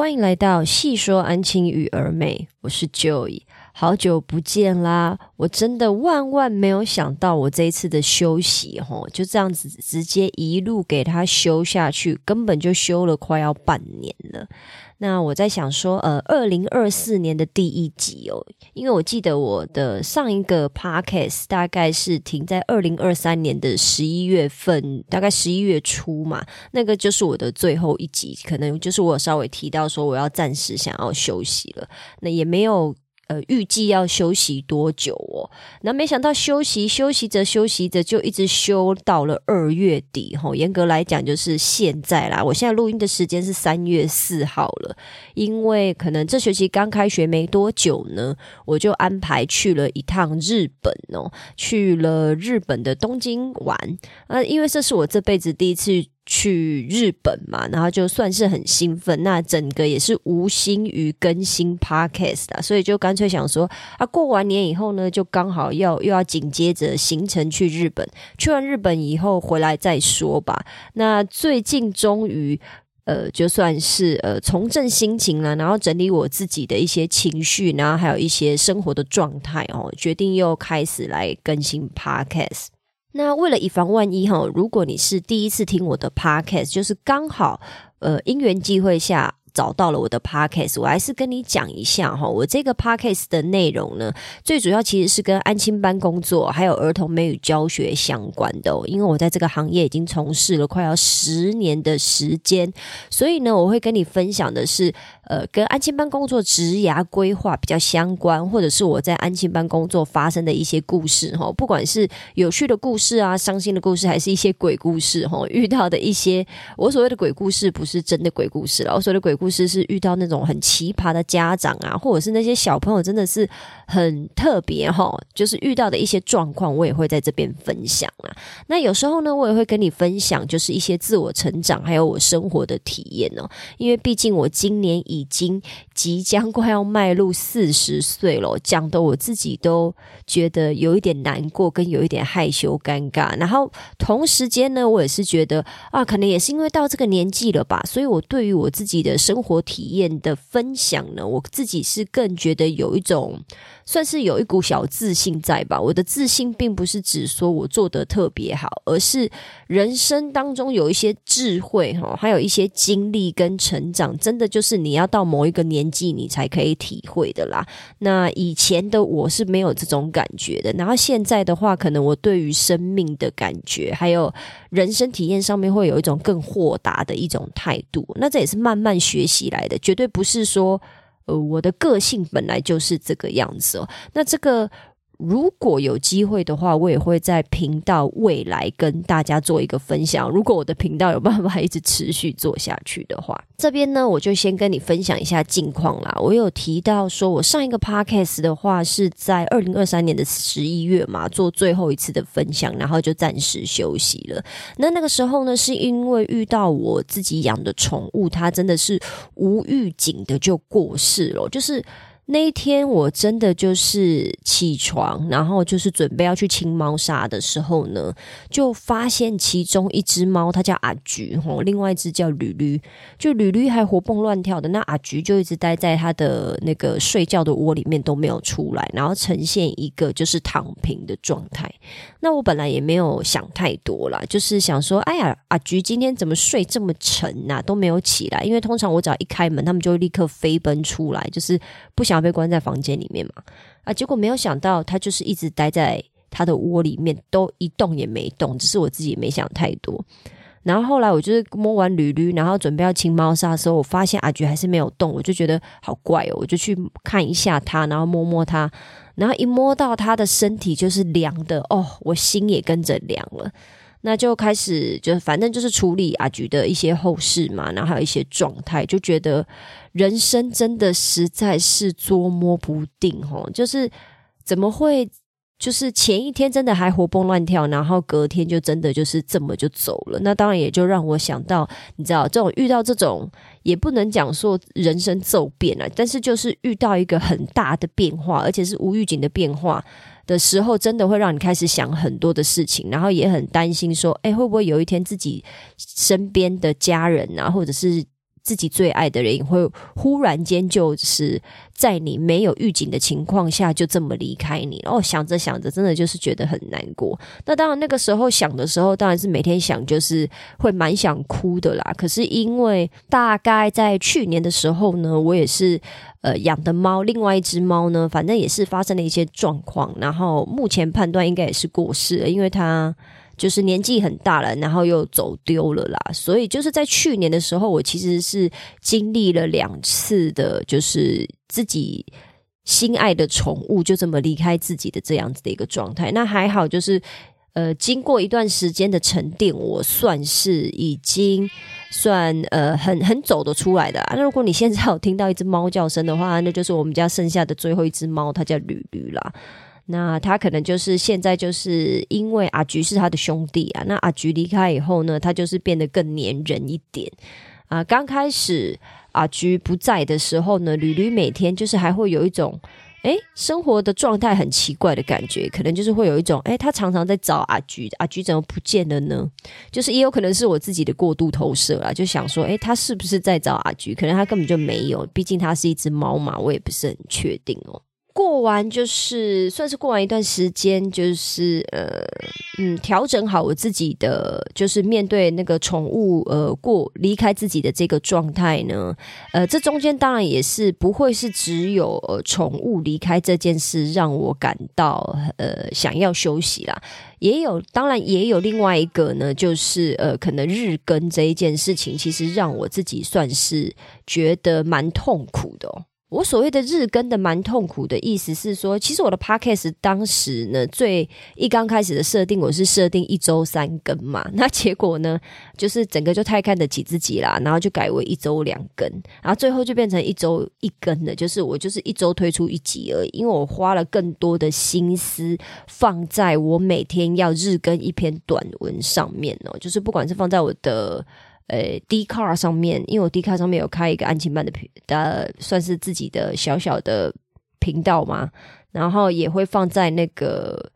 欢迎来到细说安亲与儿美，我是 Joy，好久不见啦！我真的万万没有想到，我这一次的休息吼，就这样子直接一路给他休下去，根本就休了快要半年了。那我在想说，呃，二零二四年的第一集哦，因为我记得我的上一个 podcast 大概是停在二零二三年的十一月份，大概十一月初嘛，那个就是我的最后一集，可能就是我稍微提到说我要暂时想要休息了，那也没有。呃，预计要休息多久哦？那没想到休息休息着休息着，就一直休到了二月底哈。严格来讲，就是现在啦。我现在录音的时间是三月四号了，因为可能这学期刚开学没多久呢，我就安排去了一趟日本哦，去了日本的东京玩啊，因为这是我这辈子第一次。去日本嘛，然后就算是很兴奋，那整个也是无心于更新 podcast 的，所以就干脆想说啊，过完年以后呢，就刚好要又要紧接着行程去日本，去完日本以后回来再说吧。那最近终于呃，就算是呃重振心情了，然后整理我自己的一些情绪，然后还有一些生活的状态哦，决定又开始来更新 podcast。那为了以防万一哈，如果你是第一次听我的 podcast，就是刚好呃因缘际会下。找到了我的 podcast，我还是跟你讲一下哈，我这个 podcast 的内容呢，最主要其实是跟安亲班工作还有儿童美语教学相关的。因为我在这个行业已经从事了快要十年的时间，所以呢，我会跟你分享的是，呃，跟安亲班工作职涯规划比较相关，或者是我在安亲班工作发生的一些故事哈，不管是有趣的故事啊、伤心的故事，还是一些鬼故事哈，遇到的一些我所谓的鬼故事，不是真的鬼故事了，我所谓的鬼。故事是遇到那种很奇葩的家长啊，或者是那些小朋友真的是很特别哈，就是遇到的一些状况，我也会在这边分享啊。那有时候呢，我也会跟你分享，就是一些自我成长，还有我生活的体验哦。因为毕竟我今年已经即将快要迈入四十岁了，讲的我自己都觉得有一点难过，跟有一点害羞尴尬。然后同时间呢，我也是觉得啊，可能也是因为到这个年纪了吧，所以我对于我自己的。生生活体验的分享呢，我自己是更觉得有一种，算是有一股小自信在吧。我的自信并不是指说我做的特别好，而是人生当中有一些智慧哈，还有一些经历跟成长，真的就是你要到某一个年纪你才可以体会的啦。那以前的我是没有这种感觉的，然后现在的话，可能我对于生命的感觉，还有人生体验上面会有一种更豁达的一种态度。那这也是慢慢学。学习来的，绝对不是说，呃，我的个性本来就是这个样子哦。那这个。如果有机会的话，我也会在频道未来跟大家做一个分享。如果我的频道有办法一直持续做下去的话，这边呢，我就先跟你分享一下近况啦。我有提到说，我上一个 podcast 的话是在二零二三年的十一月嘛，做最后一次的分享，然后就暂时休息了。那那个时候呢，是因为遇到我自己养的宠物，它真的是无预警的就过世了，就是。那一天我真的就是起床，然后就是准备要去清猫砂的时候呢，就发现其中一只猫，它叫阿菊吼，另外一只叫吕吕，就吕吕还活蹦乱跳的，那阿菊就一直待在它的那个睡觉的窝里面都没有出来，然后呈现一个就是躺平的状态。那我本来也没有想太多啦，就是想说，哎呀，阿菊今天怎么睡这么沉呐，都没有起来，因为通常我只要一开门，他们就立刻飞奔出来，就是不想。被关在房间里面嘛？啊，结果没有想到，他就是一直待在他的窝里面，都一动也没动。只是我自己没想太多。然后后来我就是摸完驴驴，然后准备要清猫砂的时候，我发现阿菊还是没有动，我就觉得好怪哦，我就去看一下它，然后摸摸它，然后一摸到它的身体就是凉的哦，我心也跟着凉了。那就开始，就反正就是处理阿菊的一些后事嘛，然后还有一些状态，就觉得人生真的实在是捉摸不定哦，就是怎么会，就是前一天真的还活蹦乱跳，然后隔天就真的就是这么就走了。那当然也就让我想到，你知道，这种遇到这种也不能讲说人生骤变了，但是就是遇到一个很大的变化，而且是无预警的变化。的时候，真的会让你开始想很多的事情，然后也很担心说，哎，会不会有一天自己身边的家人啊，或者是。自己最爱的人，也会忽然间就是在你没有预警的情况下就这么离开你。哦，想着想着，真的就是觉得很难过。那当然，那个时候想的时候，当然是每天想，就是会蛮想哭的啦。可是因为大概在去年的时候呢，我也是呃养的猫，另外一只猫呢，反正也是发生了一些状况，然后目前判断应该也是过世了，因为它。就是年纪很大了，然后又走丢了啦，所以就是在去年的时候，我其实是经历了两次的，就是自己心爱的宠物就这么离开自己的这样子的一个状态。那还好，就是呃，经过一段时间的沉淀，我算是已经算呃很很走得出来的。那如果你现在有听到一只猫叫声的话，那就是我们家剩下的最后一只猫，它叫吕吕啦。那他可能就是现在就是因为阿菊是他的兄弟啊，那阿菊离开以后呢，他就是变得更黏人一点啊。刚开始阿菊不在的时候呢，吕吕每天就是还会有一种诶生活的状态很奇怪的感觉，可能就是会有一种诶他常常在找阿菊，阿菊怎么不见了呢？就是也有可能是我自己的过度投射啦，就想说诶他是不是在找阿菊？可能他根本就没有，毕竟他是一只猫嘛，我也不是很确定哦。过完就是算是过完一段时间，就是呃嗯调整好我自己的，就是面对那个宠物呃过离开自己的这个状态呢，呃这中间当然也是不会是只有呃宠物离开这件事让我感到呃想要休息啦，也有当然也有另外一个呢，就是呃可能日更这一件事情，其实让我自己算是觉得蛮痛苦的。我所谓的日更的蛮痛苦的意思是说，其实我的 podcast 当时呢，最一刚开始的设定我是设定一周三更嘛，那结果呢，就是整个就太看得起自己啦，然后就改为一周两更，然后最后就变成一周一更了，就是我就是一周推出一集而已，因为我花了更多的心思放在我每天要日更一篇短文上面哦，就是不管是放在我的。呃，D car 上面，因为我 D car 上面有开一个安亲班的频，呃算是自己的小小的频道嘛，然后也会放在那个。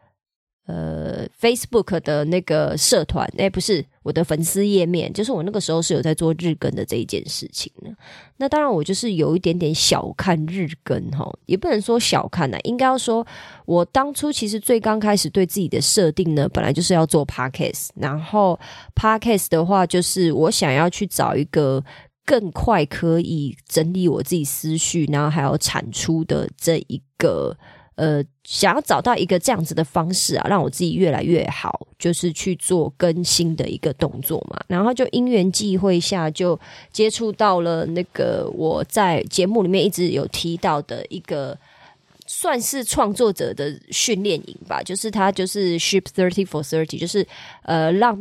呃，Facebook 的那个社团，哎，不是我的粉丝页面，就是我那个时候是有在做日更的这一件事情呢。那当然，我就是有一点点小看日更哈，也不能说小看呐，应该要说，我当初其实最刚开始对自己的设定呢，本来就是要做 Podcast，然后 Podcast 的话，就是我想要去找一个更快可以整理我自己思绪，然后还有产出的这一个。呃，想要找到一个这样子的方式啊，让我自己越来越好，就是去做更新的一个动作嘛。然后就因缘际会下，就接触到了那个我在节目里面一直有提到的一个算是创作者的训练营吧，就是他就是 Ship Thirty for Thirty，就是呃让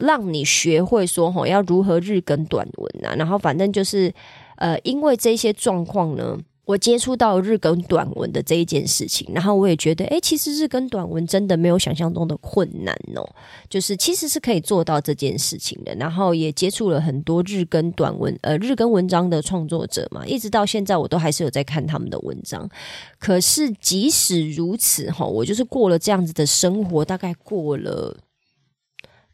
让你学会说吼要如何日更短文啊。然后反正就是呃，因为这些状况呢。我接触到日更短文的这一件事情，然后我也觉得，哎，其实日更短文真的没有想象中的困难哦，就是其实是可以做到这件事情的。然后也接触了很多日更短文，呃，日更文章的创作者嘛，一直到现在我都还是有在看他们的文章。可是即使如此，哈，我就是过了这样子的生活，大概过了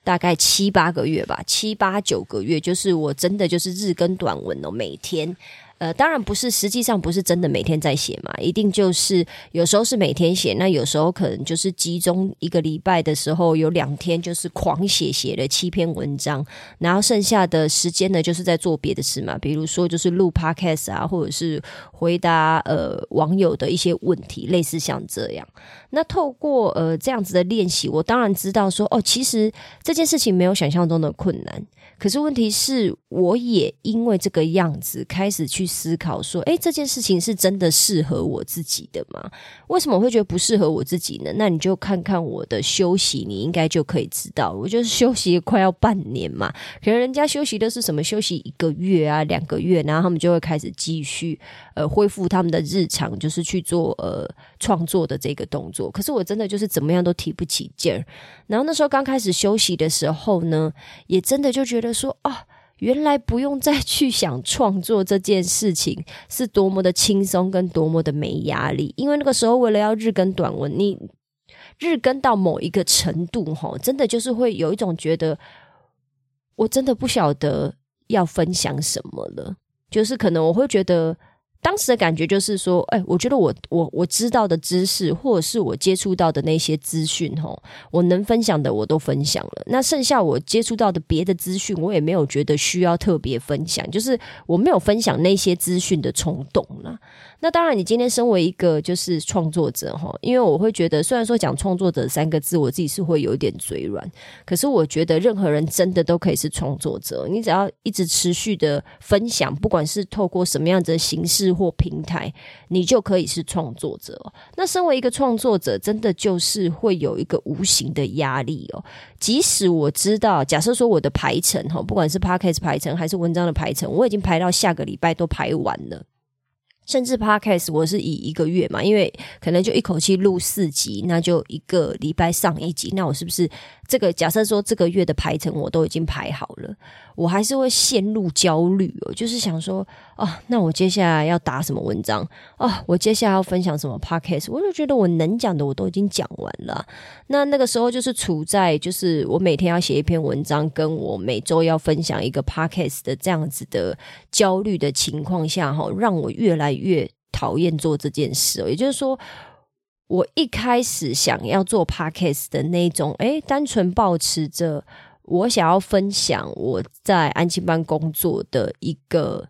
大概七八个月吧，七八九个月，就是我真的就是日更短文哦，每天。呃，当然不是，实际上不是真的每天在写嘛，一定就是有时候是每天写，那有时候可能就是集中一个礼拜的时候，有两天就是狂写，写了七篇文章，然后剩下的时间呢，就是在做别的事嘛，比如说就是录 podcast 啊，或者是回答呃网友的一些问题，类似像这样。那透过呃这样子的练习，我当然知道说，哦，其实这件事情没有想象中的困难。可是问题是，我也因为这个样子开始去思考说，诶，这件事情是真的适合我自己的吗？为什么会觉得不适合我自己呢？那你就看看我的休息，你应该就可以知道，我就是休息快要半年嘛。可能人家休息的是什么？休息一个月啊，两个月，然后他们就会开始继续呃恢复他们的日常，就是去做呃创作的这个动作。可是我真的就是怎么样都提不起劲儿。然后那时候刚开始休息的时候呢，也真的就觉得说啊，原来不用再去想创作这件事情是多么的轻松跟多么的没压力。因为那个时候为了要日更短文，你日更到某一个程度，哈，真的就是会有一种觉得，我真的不晓得要分享什么了。就是可能我会觉得。当时的感觉就是说，哎，我觉得我我我知道的知识，或者是我接触到的那些资讯，吼，我能分享的我都分享了。那剩下我接触到的别的资讯，我也没有觉得需要特别分享，就是我没有分享那些资讯的冲动了。那当然，你今天身为一个就是创作者，哈，因为我会觉得，虽然说讲创作者三个字，我自己是会有一点嘴软，可是我觉得任何人真的都可以是创作者。你只要一直持续的分享，不管是透过什么样子的形式。或平台，你就可以是创作者。那身为一个创作者，真的就是会有一个无形的压力哦。即使我知道，假设说我的排程哈，不管是 podcast 排程还是文章的排程，我已经排到下个礼拜都排完了。甚至 podcast 我是以一个月嘛，因为可能就一口气录四集，那就一个礼拜上一集。那我是不是这个假设说这个月的排程我都已经排好了？我还是会陷入焦虑哦，就是想说，哦，那我接下来要打什么文章哦？我接下来要分享什么 podcast？我就觉得我能讲的我都已经讲完了。那那个时候就是处在就是我每天要写一篇文章，跟我每周要分享一个 podcast 的这样子的焦虑的情况下，哈，让我越来越讨厌做这件事。也就是说，我一开始想要做 podcast 的那种，诶，单纯保持着。我想要分享我在安亲班工作的一个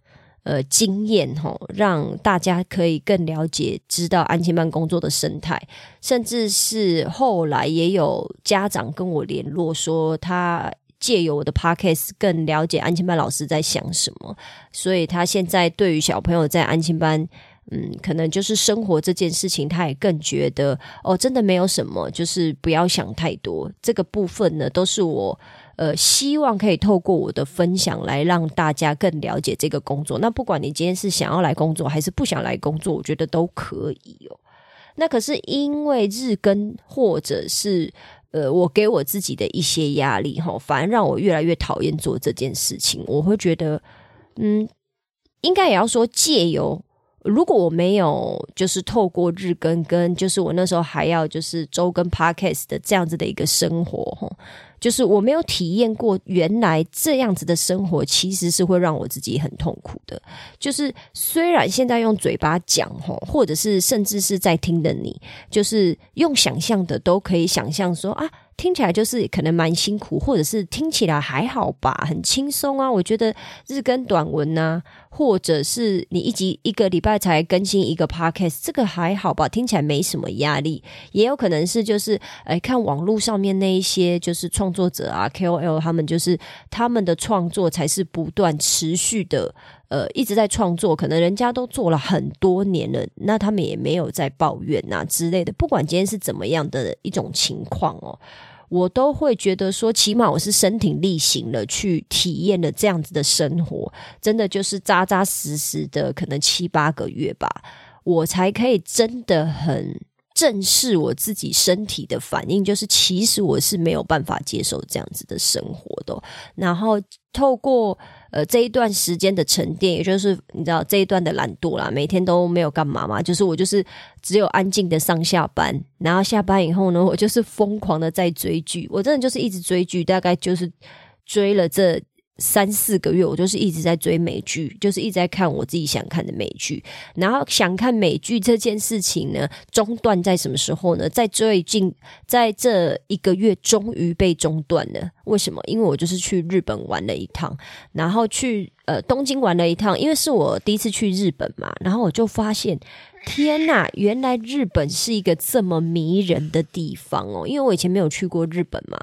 呃经验哈，让大家可以更了解、知道安亲班工作的生态，甚至是后来也有家长跟我联络说，他借由我的 podcast 更了解安亲班老师在想什么，所以他现在对于小朋友在安亲班，嗯，可能就是生活这件事情，他也更觉得哦，真的没有什么，就是不要想太多。这个部分呢，都是我。呃，希望可以透过我的分享来让大家更了解这个工作。那不管你今天是想要来工作还是不想来工作，我觉得都可以哦。那可是因为日更或者是呃，我给我自己的一些压力哈，反而让我越来越讨厌做这件事情。我会觉得，嗯，应该也要说借由。如果我没有就是透过日更跟，就是我那时候还要就是周更 podcast 的这样子的一个生活哈，就是我没有体验过原来这样子的生活，其实是会让我自己很痛苦的。就是虽然现在用嘴巴讲吼，或者是甚至是在听的你，就是用想象的都可以想象说啊。听起来就是可能蛮辛苦，或者是听起来还好吧，很轻松啊。我觉得日更短文呐，或者是你一集一个礼拜才更新一个 podcast，这个还好吧，听起来没什么压力。也有可能是就是哎，看网络上面那一些就是创作者啊，KOL 他们就是他们的创作才是不断持续的，呃，一直在创作。可能人家都做了很多年了，那他们也没有在抱怨呐之类的。不管今天是怎么样的一种情况哦。我都会觉得说，起码我是身体力行了，去体验了这样子的生活，真的就是扎扎实实的，可能七八个月吧，我才可以真的很正视我自己身体的反应，就是其实我是没有办法接受这样子的生活的，然后透过。呃，这一段时间的沉淀，也就是你知道这一段的懒惰啦，每天都没有干嘛嘛，就是我就是只有安静的上下班，然后下班以后呢，我就是疯狂的在追剧，我真的就是一直追剧，大概就是追了这。三四个月，我就是一直在追美剧，就是一直在看我自己想看的美剧。然后想看美剧这件事情呢，中断在什么时候呢？在最近，在这一个月，终于被中断了。为什么？因为我就是去日本玩了一趟，然后去呃东京玩了一趟，因为是我第一次去日本嘛。然后我就发现，天呐，原来日本是一个这么迷人的地方哦！因为我以前没有去过日本嘛。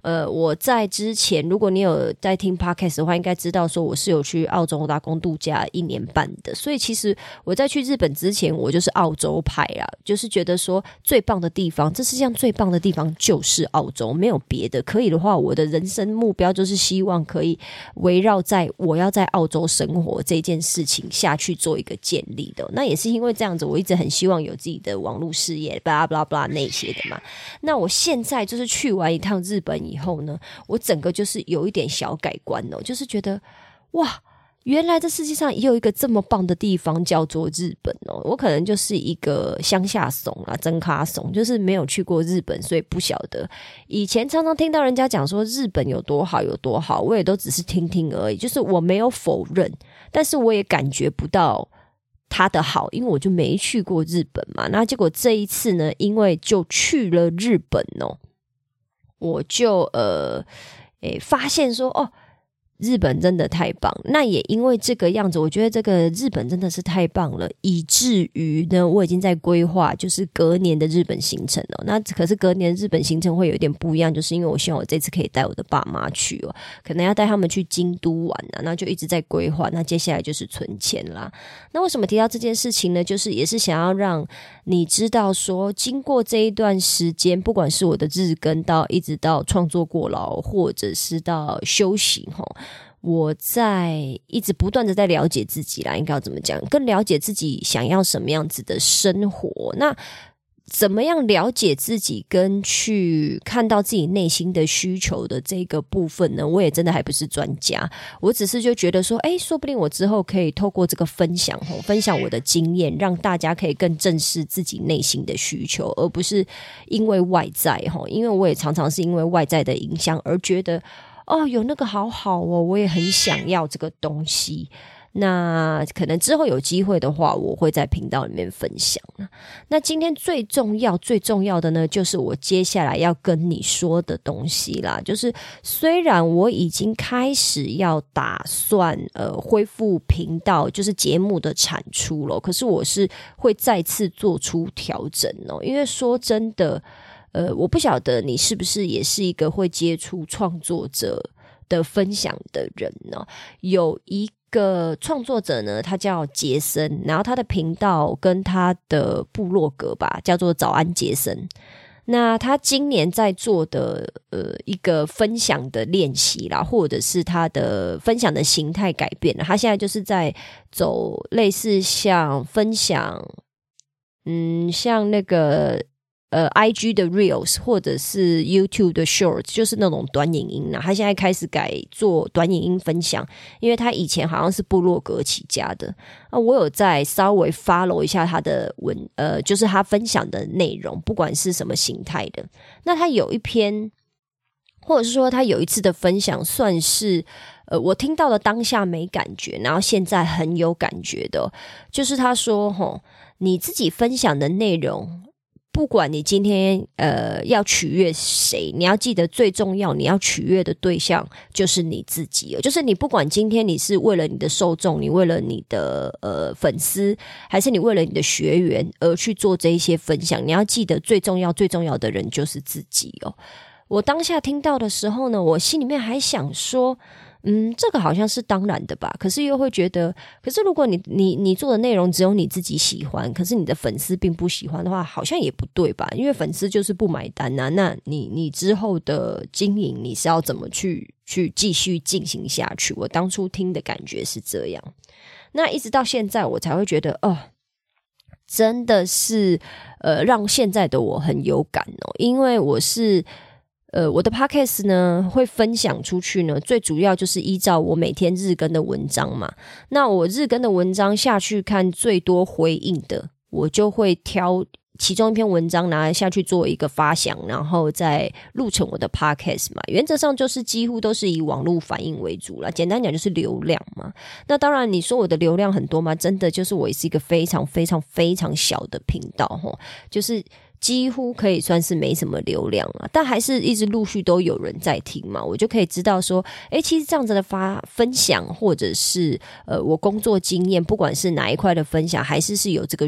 呃，我在之前，如果你有在听 podcast 的话，应该知道说我是有去澳洲打工度假一年半的。所以其实我在去日本之前，我就是澳洲派啊，就是觉得说最棒的地方，这世界上最棒的地方就是澳洲，没有别的。可以的话，我的人生目标就是希望可以围绕在我要在澳洲生活这件事情下去做一个建立的。那也是因为这样我一直很希望有自己的网络事业，巴拉巴拉巴拉那些的嘛。那我现在就是去完一趟日本。以后呢，我整个就是有一点小改观哦，就是觉得哇，原来这世界上也有一个这么棒的地方，叫做日本哦。我可能就是一个乡下怂啊，真卡怂，就是没有去过日本，所以不晓得。以前常常听到人家讲说日本有多好有多好，我也都只是听听而已，就是我没有否认，但是我也感觉不到他的好，因为我就没去过日本嘛。那结果这一次呢，因为就去了日本哦，我就呃，诶，发现说哦。日本真的太棒，那也因为这个样子，我觉得这个日本真的是太棒了，以至于呢，我已经在规划就是隔年的日本行程了。那可是隔年日本行程会有一点不一样，就是因为我希望我这次可以带我的爸妈去哦，可能要带他们去京都玩啊，那就一直在规划。那接下来就是存钱啦。那为什么提到这件事情呢？就是也是想要让你知道说，经过这一段时间，不管是我的日更到一直到创作过劳，或者是到修行哈。我在一直不断的在了解自己啦，应该要怎么讲？更了解自己想要什么样子的生活。那怎么样了解自己，跟去看到自己内心的需求的这个部分呢？我也真的还不是专家，我只是就觉得说，哎，说不定我之后可以透过这个分享，吼，分享我的经验，让大家可以更正视自己内心的需求，而不是因为外在，吼，因为我也常常是因为外在的影响而觉得。哦，有那个好好哦，我也很想要这个东西。那可能之后有机会的话，我会在频道里面分享。那今天最重要、最重要的呢，就是我接下来要跟你说的东西啦。就是虽然我已经开始要打算呃恢复频道，就是节目的产出了，可是我是会再次做出调整哦。因为说真的。呃，我不晓得你是不是也是一个会接触创作者的分享的人呢？有一个创作者呢，他叫杰森，然后他的频道跟他的部落格吧，叫做早安杰森。那他今年在做的呃一个分享的练习啦，或者是他的分享的形态改变了，他现在就是在走类似像分享，嗯，像那个。呃，I G 的 Reels 或者是 YouTube 的 Shorts，就是那种短影音啊。他现在开始改做短影音分享，因为他以前好像是部落格起家的啊。我有在稍微 follow 一下他的文，呃，就是他分享的内容，不管是什么形态的。那他有一篇，或者是说他有一次的分享，算是呃，我听到了当下没感觉，然后现在很有感觉的，就是他说：“吼，你自己分享的内容。”不管你今天呃要取悦谁，你要记得最重要，你要取悦的对象就是你自己哦就是你不管今天你是为了你的受众，你为了你的呃粉丝，还是你为了你的学员而去做这一些分享，你要记得最重要最重要的人就是自己哦。我当下听到的时候呢，我心里面还想说。嗯，这个好像是当然的吧，可是又会觉得，可是如果你你你做的内容只有你自己喜欢，可是你的粉丝并不喜欢的话，好像也不对吧？因为粉丝就是不买单呐，那你你之后的经营你是要怎么去去继续进行下去？我当初听的感觉是这样，那一直到现在我才会觉得，哦，真的是呃，让现在的我很有感哦，因为我是。呃，我的 podcast 呢会分享出去呢，最主要就是依照我每天日更的文章嘛。那我日更的文章下去看最多回应的，我就会挑其中一篇文章拿下去做一个发想，然后再录成我的 podcast 嘛。原则上就是几乎都是以网络反应为主了。简单讲就是流量嘛。那当然你说我的流量很多吗？真的就是我是一个非常非常非常小的频道哈，就是。几乎可以算是没什么流量了，但还是一直陆续都有人在听嘛，我就可以知道说，哎，其实这样子的发分享，或者是呃，我工作经验，不管是哪一块的分享，还是是有这个。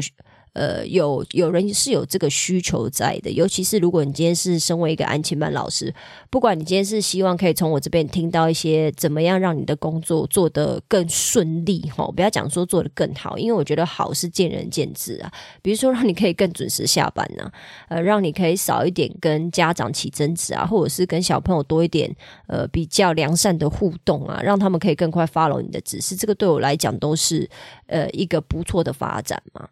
呃，有有人是有这个需求在的，尤其是如果你今天是身为一个安亲班老师，不管你今天是希望可以从我这边听到一些怎么样让你的工作做得更顺利哈，不要讲说做得更好，因为我觉得好是见仁见智啊。比如说让你可以更准时下班呢，呃，让你可以少一点跟家长起争执啊，或者是跟小朋友多一点呃比较良善的互动啊，让他们可以更快 follow 你的指示，这个对我来讲都是呃一个不错的发展嘛。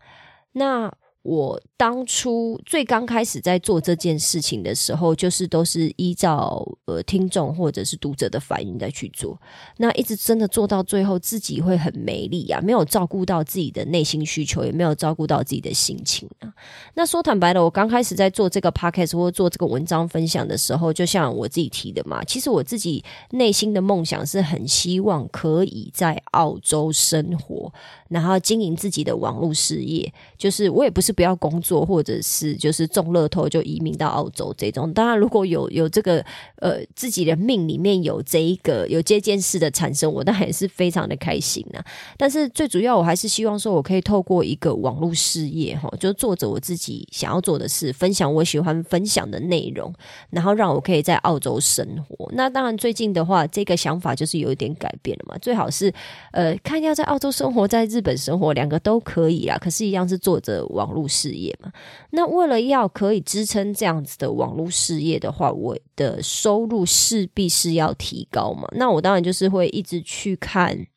那我当初最刚开始在做这件事情的时候，就是都是依照呃听众或者是读者的反应再去做。那一直真的做到最后，自己会很没力啊，没有照顾到自己的内心需求，也没有照顾到自己的心情啊。那说坦白的，我刚开始在做这个 podcast 或做这个文章分享的时候，就像我自己提的嘛，其实我自己内心的梦想是很希望可以在澳洲生活，然后经营自己的网络事业。就是我也不是不要工作，做或者是就是中乐透就移民到澳洲这种。当然，如果有有这个呃自己的命里面有这一个有这件事的产生，我当然也是非常的开心呐。但是最主要，我还是希望说我可以透过一个网络事业哈，就做着我自己想要做的事，分享我喜欢分享的内容，然后让我可以在澳洲生活。那当然，最近的话，这个想法就是有一点改变了嘛。最好是呃，看要在澳洲生活，在日本生活，两个都可以啦。可是，一样是。做着网络事业那为了要可以支撑这样子的网络事业的话，我的收入势必是要提高嘛。那我当然就是会一直去看。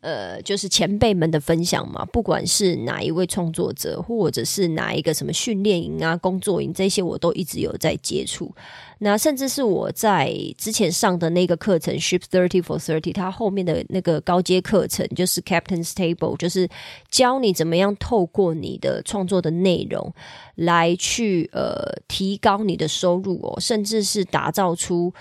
呃，就是前辈们的分享嘛，不管是哪一位创作者，或者是哪一个什么训练营啊、工作营这些，我都一直有在接触。那甚至是我在之前上的那个课程 Ship Thirty for Thirty，它后面的那个高阶课程就是 Captain's Table，就是教你怎么样透过你的创作的内容来去呃提高你的收入哦，甚至是打造出。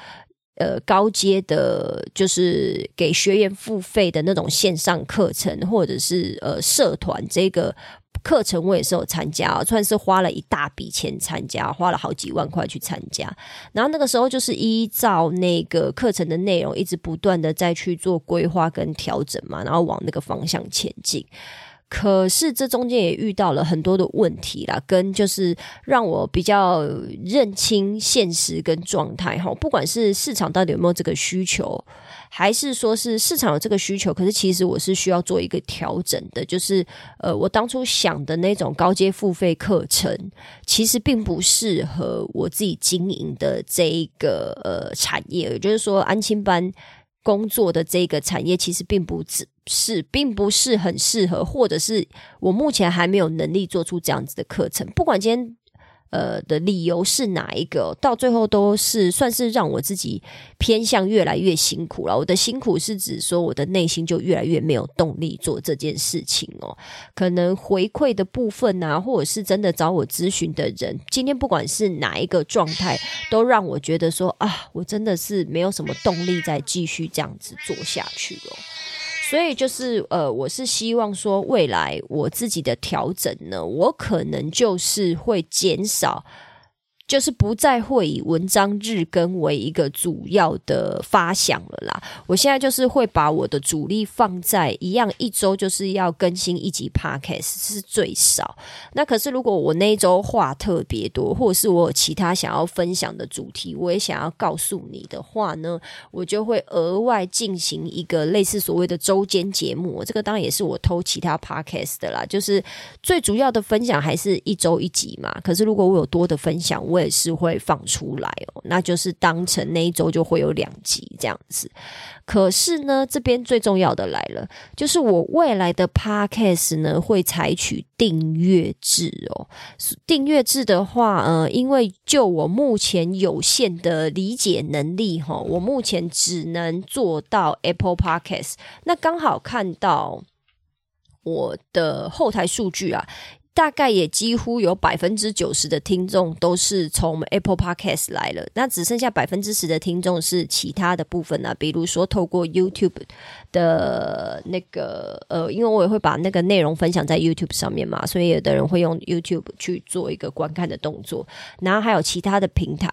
呃，高阶的，就是给学员付费的那种线上课程，或者是呃社团这个课程，我也是有参加，算是花了一大笔钱参加，花了好几万块去参加。然后那个时候就是依照那个课程的内容，一直不断的再去做规划跟调整嘛，然后往那个方向前进。可是这中间也遇到了很多的问题啦，跟就是让我比较认清现实跟状态哈。不管是市场到底有没有这个需求，还是说是市场有这个需求，可是其实我是需要做一个调整的。就是呃，我当初想的那种高阶付费课程，其实并不适合我自己经营的这一个呃产业。也就是说，安亲班工作的这个产业，其实并不只。是，并不是很适合，或者是我目前还没有能力做出这样子的课程。不管今天呃的理由是哪一个，到最后都是算是让我自己偏向越来越辛苦了。我的辛苦是指说，我的内心就越来越没有动力做这件事情哦。可能回馈的部分啊，或者是真的找我咨询的人，今天不管是哪一个状态，都让我觉得说啊，我真的是没有什么动力再继续这样子做下去了。所以就是呃，我是希望说，未来我自己的调整呢，我可能就是会减少。就是不再会以文章日更为一个主要的发想了啦。我现在就是会把我的主力放在一样一周就是要更新一集 podcast 是最少。那可是如果我那一周话特别多，或者是我有其他想要分享的主题，我也想要告诉你的话呢，我就会额外进行一个类似所谓的周间节目。这个当然也是我偷其他 podcast 的啦。就是最主要的分享还是一周一集嘛。可是如果我有多的分享，我也是会放出来哦，那就是当成那一周就会有两集这样子。可是呢，这边最重要的来了，就是我未来的 podcast 呢会采取订阅制哦。订阅制的话，呃，因为就我目前有限的理解能力哈，我目前只能做到 Apple Podcast。那刚好看到我的后台数据啊。大概也几乎有百分之九十的听众都是从 Apple Podcast 来了，那只剩下百分之十的听众是其他的部分啊，比如说透过 YouTube 的那个呃，因为我也会把那个内容分享在 YouTube 上面嘛，所以有的人会用 YouTube 去做一个观看的动作，然后还有其他的平台。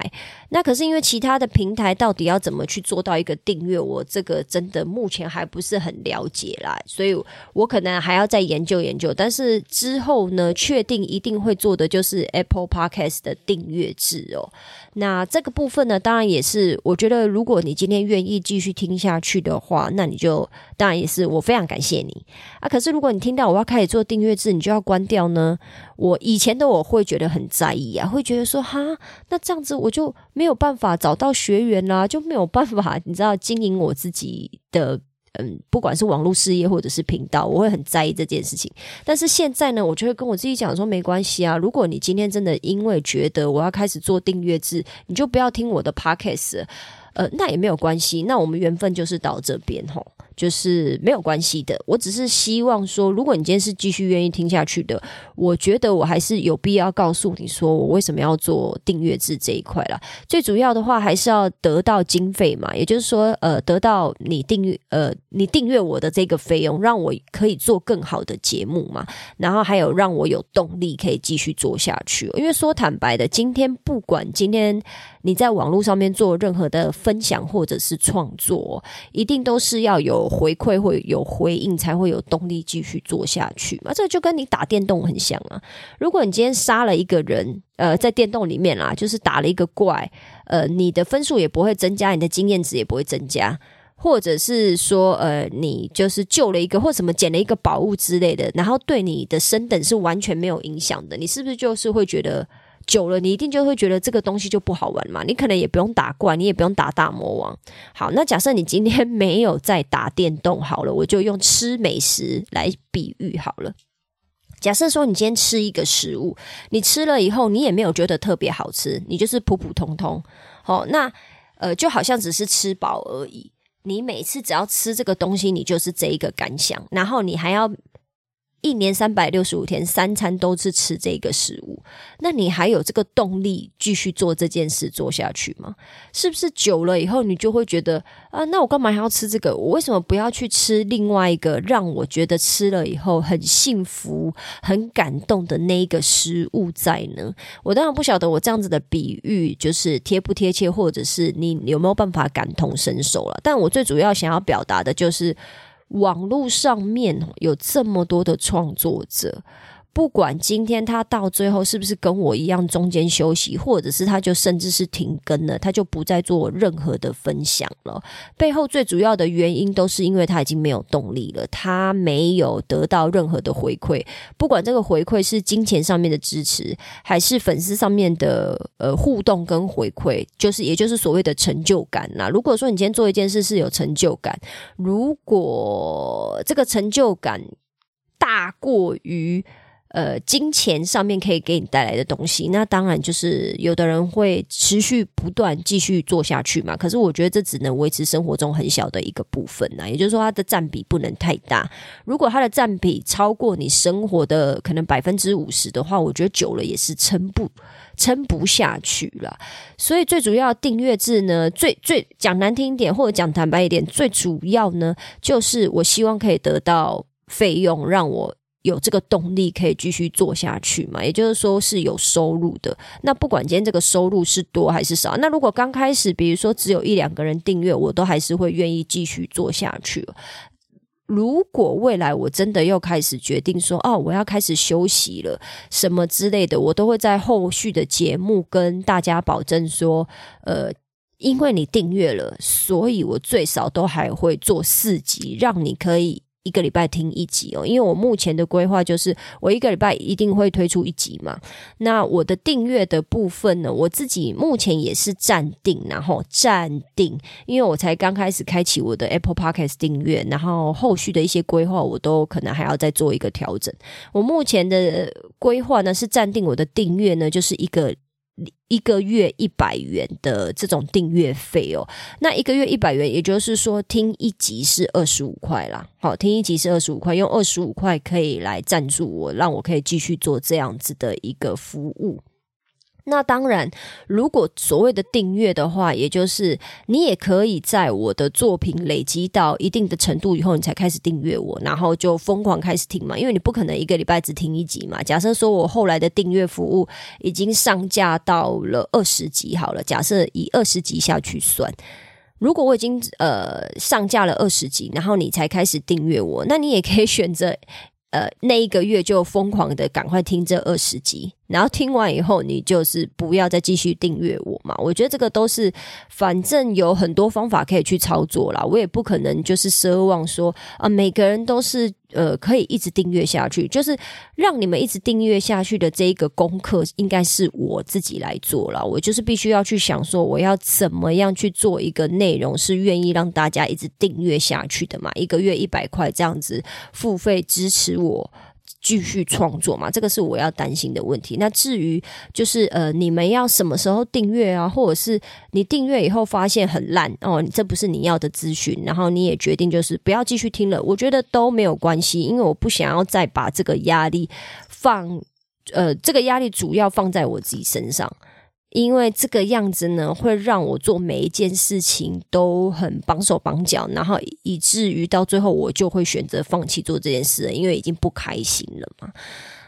那可是因为其他的平台到底要怎么去做到一个订阅，我这个真的目前还不是很了解啦，所以我可能还要再研究研究。但是之后呢？确定一定会做的就是 Apple Podcast 的订阅制哦。那这个部分呢，当然也是我觉得，如果你今天愿意继续听下去的话，那你就当然也是我非常感谢你啊。可是如果你听到我要开始做订阅制，你就要关掉呢？我以前的我会觉得很在意啊，会觉得说哈，那这样子我就没有办法找到学员啦，就没有办法，你知道经营我自己的。嗯，不管是网络事业或者是频道，我会很在意这件事情。但是现在呢，我就会跟我自己讲说，没关系啊。如果你今天真的因为觉得我要开始做订阅制，你就不要听我的 podcast，呃，那也没有关系。那我们缘分就是到这边吼。就是没有关系的，我只是希望说，如果你今天是继续愿意听下去的，我觉得我还是有必要告诉你说，我为什么要做订阅制这一块了。最主要的话，还是要得到经费嘛，也就是说，呃，得到你订阅，呃，你订阅我的这个费用，让我可以做更好的节目嘛，然后还有让我有动力可以继续做下去。因为说坦白的，今天不管今天。你在网络上面做任何的分享或者是创作，一定都是要有回馈或有回应，才会有动力继续做下去嘛。这就跟你打电动很像啊。如果你今天杀了一个人，呃，在电动里面啦，就是打了一个怪，呃，你的分数也不会增加，你的经验值也不会增加，或者是说，呃，你就是救了一个或什么捡了一个宝物之类的，然后对你的升等是完全没有影响的，你是不是就是会觉得？久了，你一定就会觉得这个东西就不好玩嘛。你可能也不用打怪，你也不用打大魔王。好，那假设你今天没有在打电动，好了，我就用吃美食来比喻好了。假设说你今天吃一个食物，你吃了以后，你也没有觉得特别好吃，你就是普普通通。好，那呃，就好像只是吃饱而已。你每次只要吃这个东西，你就是这一个感想，然后你还要。一年三百六十五天，三餐都是吃这个食物，那你还有这个动力继续做这件事做下去吗？是不是久了以后，你就会觉得啊，那我干嘛还要吃这个？我为什么不要去吃另外一个让我觉得吃了以后很幸福、很感动的那一个食物在呢？我当然不晓得我这样子的比喻就是贴不贴切，或者是你有没有办法感同身受了。但我最主要想要表达的就是。网络上面有这么多的创作者。不管今天他到最后是不是跟我一样中间休息，或者是他就甚至是停更了，他就不再做任何的分享了。背后最主要的原因都是因为他已经没有动力了，他没有得到任何的回馈。不管这个回馈是金钱上面的支持，还是粉丝上面的呃互动跟回馈，就是也就是所谓的成就感呐。如果说你今天做一件事是有成就感，如果这个成就感大过于。呃，金钱上面可以给你带来的东西，那当然就是有的人会持续不断继续做下去嘛。可是我觉得这只能维持生活中很小的一个部分呐，也就是说它的占比不能太大。如果它的占比超过你生活的可能百分之五十的话，我觉得久了也是撑不撑不下去了。所以最主要订阅制呢，最最讲难听一点或者讲坦白一点，最主要呢就是我希望可以得到费用，让我。有这个动力可以继续做下去嘛？也就是说是有收入的。那不管今天这个收入是多还是少，那如果刚开始，比如说只有一两个人订阅，我都还是会愿意继续做下去。如果未来我真的又开始决定说，哦，我要开始休息了，什么之类的，我都会在后续的节目跟大家保证说，呃，因为你订阅了，所以我最少都还会做四集，让你可以。一个礼拜听一集哦，因为我目前的规划就是我一个礼拜一定会推出一集嘛。那我的订阅的部分呢，我自己目前也是暂定，然后暂定，因为我才刚开始开启我的 Apple Podcast 订阅，然后后续的一些规划我都可能还要再做一个调整。我目前的规划呢是暂定我的订阅呢就是一个。一个月一百元的这种订阅费哦，那一个月一百元，也就是说听一集是二十五块啦。好，听一集是二十五块，用二十五块可以来赞助我，让我可以继续做这样子的一个服务。那当然，如果所谓的订阅的话，也就是你也可以在我的作品累积到一定的程度以后，你才开始订阅我，然后就疯狂开始听嘛。因为你不可能一个礼拜只听一集嘛。假设说我后来的订阅服务已经上架到了二十集，好了，假设以二十集下去算，如果我已经呃上架了二十集，然后你才开始订阅我，那你也可以选择。呃，那一个月就疯狂的赶快听这二十集，然后听完以后，你就是不要再继续订阅我嘛。我觉得这个都是，反正有很多方法可以去操作啦。我也不可能就是奢望说啊，每个人都是呃可以一直订阅下去。就是让你们一直订阅下去的这一个功课，应该是我自己来做了。我就是必须要去想说，我要怎么样去做一个内容，是愿意让大家一直订阅下去的嘛？一个月一百块这样子付费支持我。继续创作嘛，这个是我要担心的问题。那至于就是呃，你们要什么时候订阅啊，或者是你订阅以后发现很烂哦，这不是你要的咨询，然后你也决定就是不要继续听了，我觉得都没有关系，因为我不想要再把这个压力放呃，这个压力主要放在我自己身上。因为这个样子呢，会让我做每一件事情都很绑手绑脚，然后以至于到最后我就会选择放弃做这件事，因为已经不开心了嘛。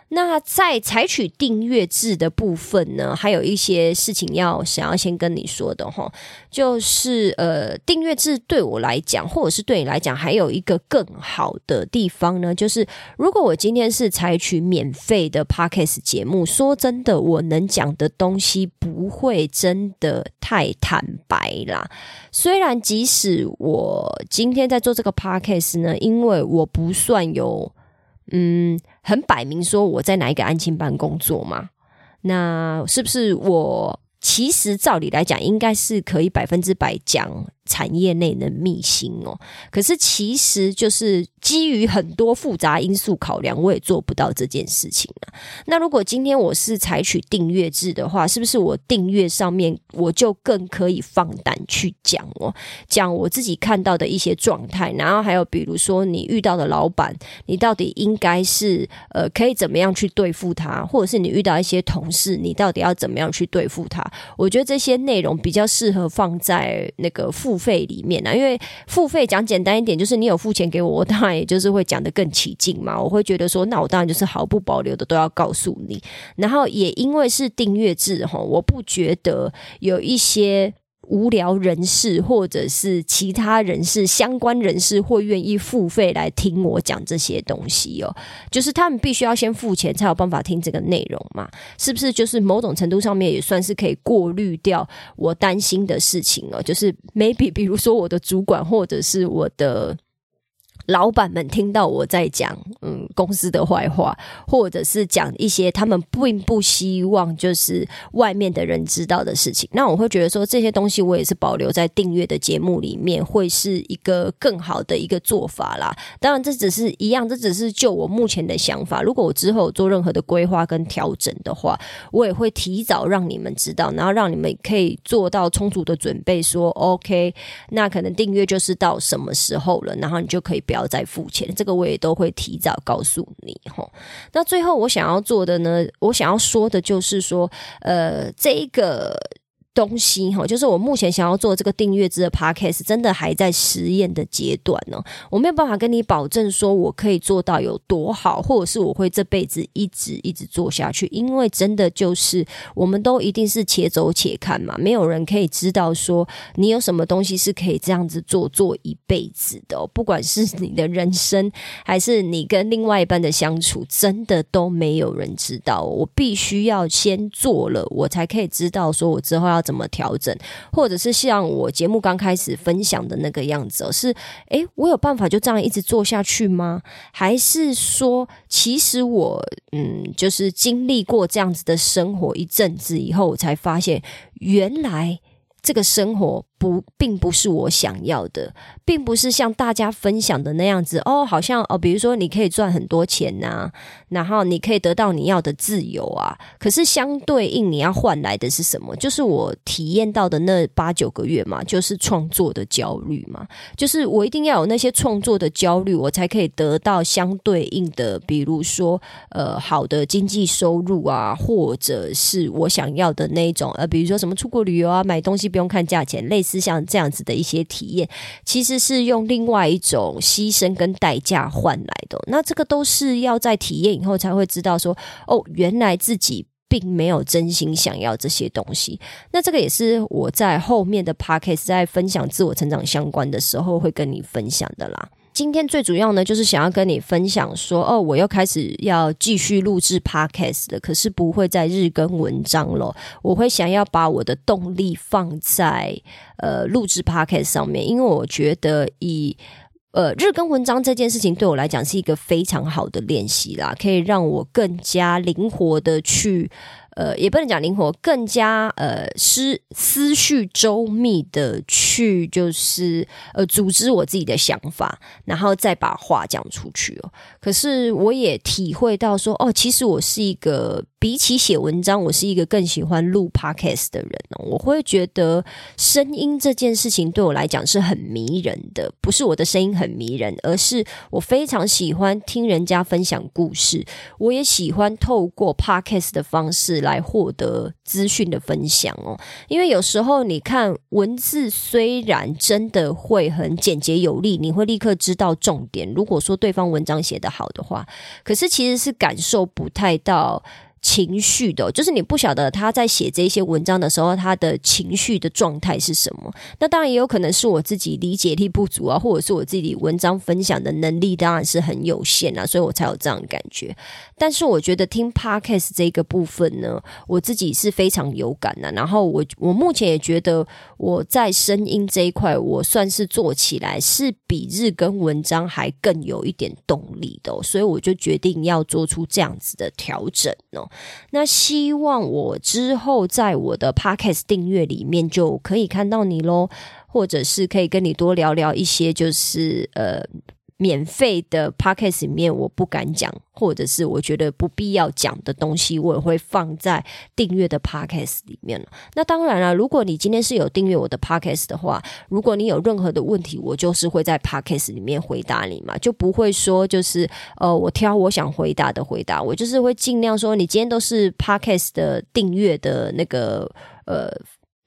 那在采取订阅制的部分呢，还有一些事情要想要先跟你说的哈，就是呃，订阅制对我来讲，或者是对你来讲，还有一个更好的地方呢，就是如果我今天是采取免费的 podcast 节目，说真的，我能讲的东西不会真的太坦白啦。虽然即使我今天在做这个 podcast 呢，因为我不算有。嗯，很摆明说我在哪一个安亲班工作嘛？那是不是我？其实照理来讲，应该是可以百分之百讲。产业内的秘辛哦，可是其实就是基于很多复杂因素考量，我也做不到这件事情啊。那如果今天我是采取订阅制的话，是不是我订阅上面我就更可以放胆去讲哦，讲我自己看到的一些状态，然后还有比如说你遇到的老板，你到底应该是呃可以怎么样去对付他，或者是你遇到一些同事，你到底要怎么样去对付他？我觉得这些内容比较适合放在那个付。付费里面呢，因为付费讲简单一点，就是你有付钱给我，我当然也就是会讲的更起劲嘛。我会觉得说，那我当然就是毫不保留的都要告诉你。然后也因为是订阅制哈，我不觉得有一些。无聊人士或者是其他人士相关人士会愿意付费来听我讲这些东西哦，就是他们必须要先付钱才有办法听这个内容嘛，是不是？就是某种程度上面也算是可以过滤掉我担心的事情哦，就是 maybe 比如说我的主管或者是我的。老板们听到我在讲嗯公司的坏话，或者是讲一些他们并不希望就是外面的人知道的事情，那我会觉得说这些东西我也是保留在订阅的节目里面，会是一个更好的一个做法啦。当然，这只是一样，这只是就我目前的想法。如果我之后做任何的规划跟调整的话，我也会提早让你们知道，然后让你们可以做到充足的准备。说 OK，那可能订阅就是到什么时候了，然后你就可以不。要再付钱，这个我也都会提早告诉你吼。那最后我想要做的呢，我想要说的就是说，呃，这一个。东西哈，就是我目前想要做这个订阅制的 podcast，真的还在实验的阶段呢。我没有办法跟你保证说我可以做到有多好，或者是我会这辈子一直一直做下去。因为真的就是我们都一定是且走且看嘛，没有人可以知道说你有什么东西是可以这样子做做一辈子的。不管是你的人生，还是你跟另外一半的相处，真的都没有人知道。我必须要先做了，我才可以知道说我之后要。怎么调整，或者是像我节目刚开始分享的那个样子，是诶，我有办法就这样一直做下去吗？还是说，其实我嗯，就是经历过这样子的生活一阵子以后，我才发现原来这个生活。不，并不是我想要的，并不是像大家分享的那样子哦，好像哦，比如说你可以赚很多钱呐，然后你可以得到你要的自由啊。可是相对应，你要换来的是什么？就是我体验到的那八九个月嘛，就是创作的焦虑嘛，就是我一定要有那些创作的焦虑，我才可以得到相对应的，比如说呃，好的经济收入啊，或者是我想要的那种呃，比如说什么出国旅游啊，买东西不用看价钱，类。是像这样子的一些体验，其实是用另外一种牺牲跟代价换来的。那这个都是要在体验以后才会知道，说哦，原来自己并没有真心想要这些东西。那这个也是我在后面的 p o c k e t 在分享自我成长相关的时候会跟你分享的啦。今天最主要呢，就是想要跟你分享说，哦，我又开始要继续录制 podcast 了，可是不会再日更文章了。我会想要把我的动力放在呃录制 podcast 上面，因为我觉得以呃日更文章这件事情对我来讲是一个非常好的练习啦，可以让我更加灵活的去。呃，也不能讲灵活，更加呃思思绪周密的去，去就是呃组织我自己的想法，然后再把话讲出去哦。可是我也体会到说，哦，其实我是一个比起写文章，我是一个更喜欢录 podcast 的人哦。我会觉得声音这件事情对我来讲是很迷人的，不是我的声音很迷人，而是我非常喜欢听人家分享故事，我也喜欢透过 podcast 的方式。来获得资讯的分享哦，因为有时候你看文字虽虽然真的会很简洁有力，你会立刻知道重点。如果说对方文章写得好的话，可是其实是感受不太到。情绪的，就是你不晓得他在写这些文章的时候，他的情绪的状态是什么。那当然也有可能是我自己理解力不足啊，或者是我自己文章分享的能力当然是很有限啊，所以我才有这样的感觉。但是我觉得听 podcast 这个部分呢，我自己是非常有感的。然后我我目前也觉得我在声音这一块，我算是做起来是比日更文章还更有一点动力的，所以我就决定要做出这样子的调整哦。那希望我之后在我的 podcast 订阅里面就可以看到你喽，或者是可以跟你多聊聊一些，就是呃。免费的 podcast 里面我不敢讲，或者是我觉得不必要讲的东西，我也会放在订阅的 podcast 里面。那当然了，如果你今天是有订阅我的 podcast 的话，如果你有任何的问题，我就是会在 podcast 里面回答你嘛，就不会说就是呃，我挑我想回答的回答，我就是会尽量说，你今天都是 podcast 的订阅的那个呃。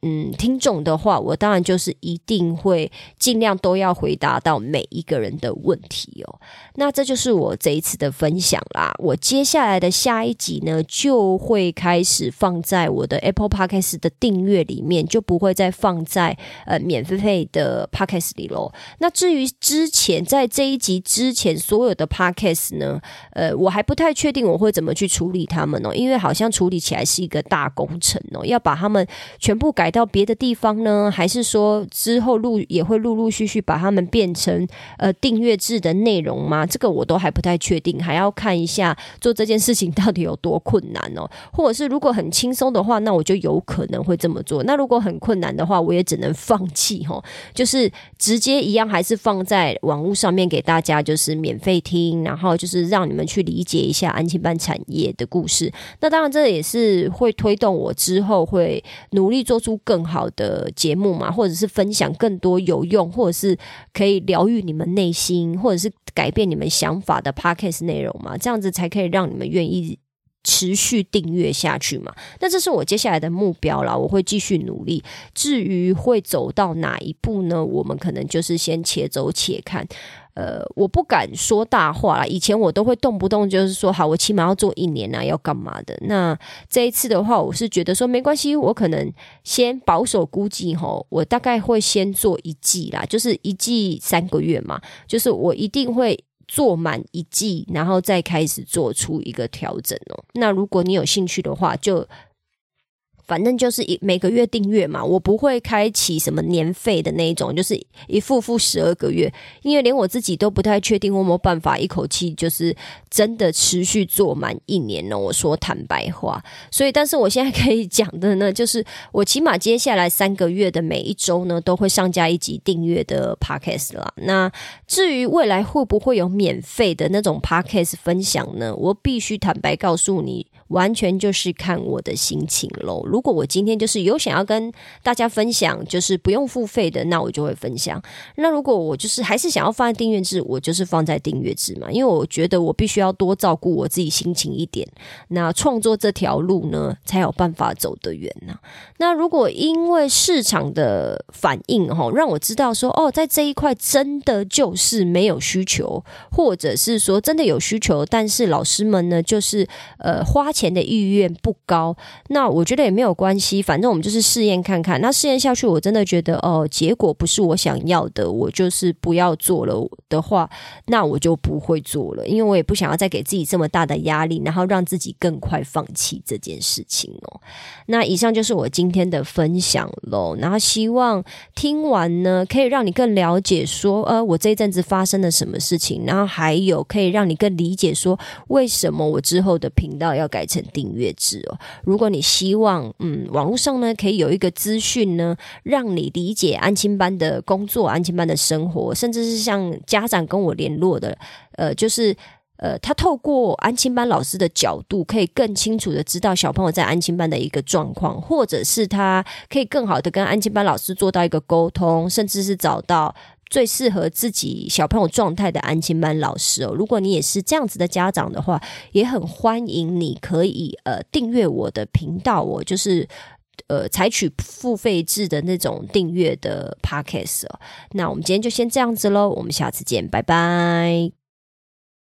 嗯，听众的话，我当然就是一定会尽量都要回答到每一个人的问题哦。那这就是我这一次的分享啦。我接下来的下一集呢，就会开始放在我的 Apple Podcast 的订阅里面，就不会再放在呃免费费的 Podcast 里喽。那至于之前在这一集之前所有的 Podcast 呢，呃，我还不太确定我会怎么去处理他们哦，因为好像处理起来是一个大工程哦，要把他们全部改。到别的地方呢？还是说之后陆也会陆陆续续把它们变成呃订阅制的内容吗？这个我都还不太确定，还要看一下做这件事情到底有多困难哦。或者是如果很轻松的话，那我就有可能会这么做。那如果很困难的话，我也只能放弃哦。就是直接一样，还是放在网络上面给大家，就是免费听，然后就是让你们去理解一下安亲班产业的故事。那当然，这也是会推动我之后会努力做出。更好的节目嘛，或者是分享更多有用，或者是可以疗愈你们内心，或者是改变你们想法的 podcast 内容嘛，这样子才可以让你们愿意持续订阅下去嘛。那这是我接下来的目标啦，我会继续努力。至于会走到哪一步呢？我们可能就是先且走且看。呃，我不敢说大话啦。以前我都会动不动就是说，好，我起码要做一年啊，要干嘛的？那这一次的话，我是觉得说没关系，我可能先保守估计吼，我大概会先做一季啦，就是一季三个月嘛，就是我一定会做满一季，然后再开始做出一个调整哦。那如果你有兴趣的话，就。反正就是一每个月订阅嘛，我不会开启什么年费的那一种，就是一付付十二个月，因为连我自己都不太确定我有没有办法一口气就是真的持续做满一年呢。我说坦白话，所以但是我现在可以讲的呢，就是我起码接下来三个月的每一周呢，都会上架一集订阅的 podcast 啦。那至于未来会不会有免费的那种 podcast 分享呢？我必须坦白告诉你。完全就是看我的心情喽。如果我今天就是有想要跟大家分享，就是不用付费的，那我就会分享。那如果我就是还是想要放在订阅制，我就是放在订阅制嘛。因为我觉得我必须要多照顾我自己心情一点。那创作这条路呢，才有办法走得远呢。那如果因为市场的反应哈，让我知道说哦，在这一块真的就是没有需求，或者是说真的有需求，但是老师们呢，就是呃花。钱的意愿不高，那我觉得也没有关系，反正我们就是试验看看。那试验下去，我真的觉得哦，结果不是我想要的，我就是不要做了的话，那我就不会做了，因为我也不想要再给自己这么大的压力，然后让自己更快放弃这件事情哦。那以上就是我今天的分享喽，然后希望听完呢，可以让你更了解说，呃，我这一阵子发生了什么事情，然后还有可以让你更理解说，为什么我之后的频道要改成订阅制哦。如果你希望，嗯，网络上呢可以有一个资讯呢，让你理解安亲班的工作、安亲班的生活，甚至是像家长跟我联络的，呃，就是。呃，他透过安亲班老师的角度，可以更清楚的知道小朋友在安亲班的一个状况，或者是他可以更好的跟安亲班老师做到一个沟通，甚至是找到最适合自己小朋友状态的安亲班老师哦。如果你也是这样子的家长的话，也很欢迎你可以呃订阅我的频道，我就是呃采取付费制的那种订阅的 podcast 哦。那我们今天就先这样子喽，我们下次见，拜拜。